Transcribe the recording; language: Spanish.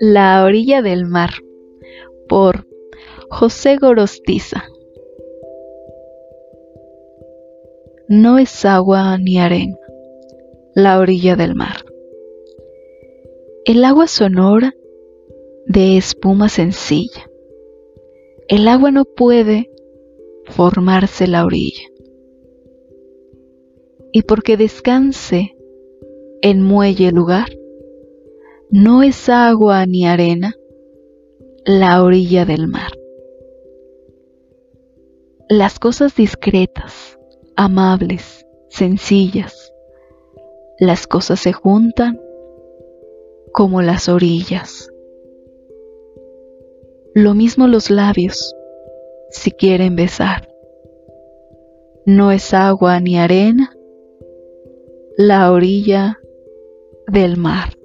La orilla del mar por José Gorostiza No es agua ni arena la orilla del mar. El agua sonora de espuma sencilla. El agua no puede formarse la orilla. Y porque descanse en muelle lugar, no es agua ni arena la orilla del mar. Las cosas discretas, amables, sencillas, las cosas se juntan como las orillas. Lo mismo los labios, si quieren besar. No es agua ni arena la orilla del mar.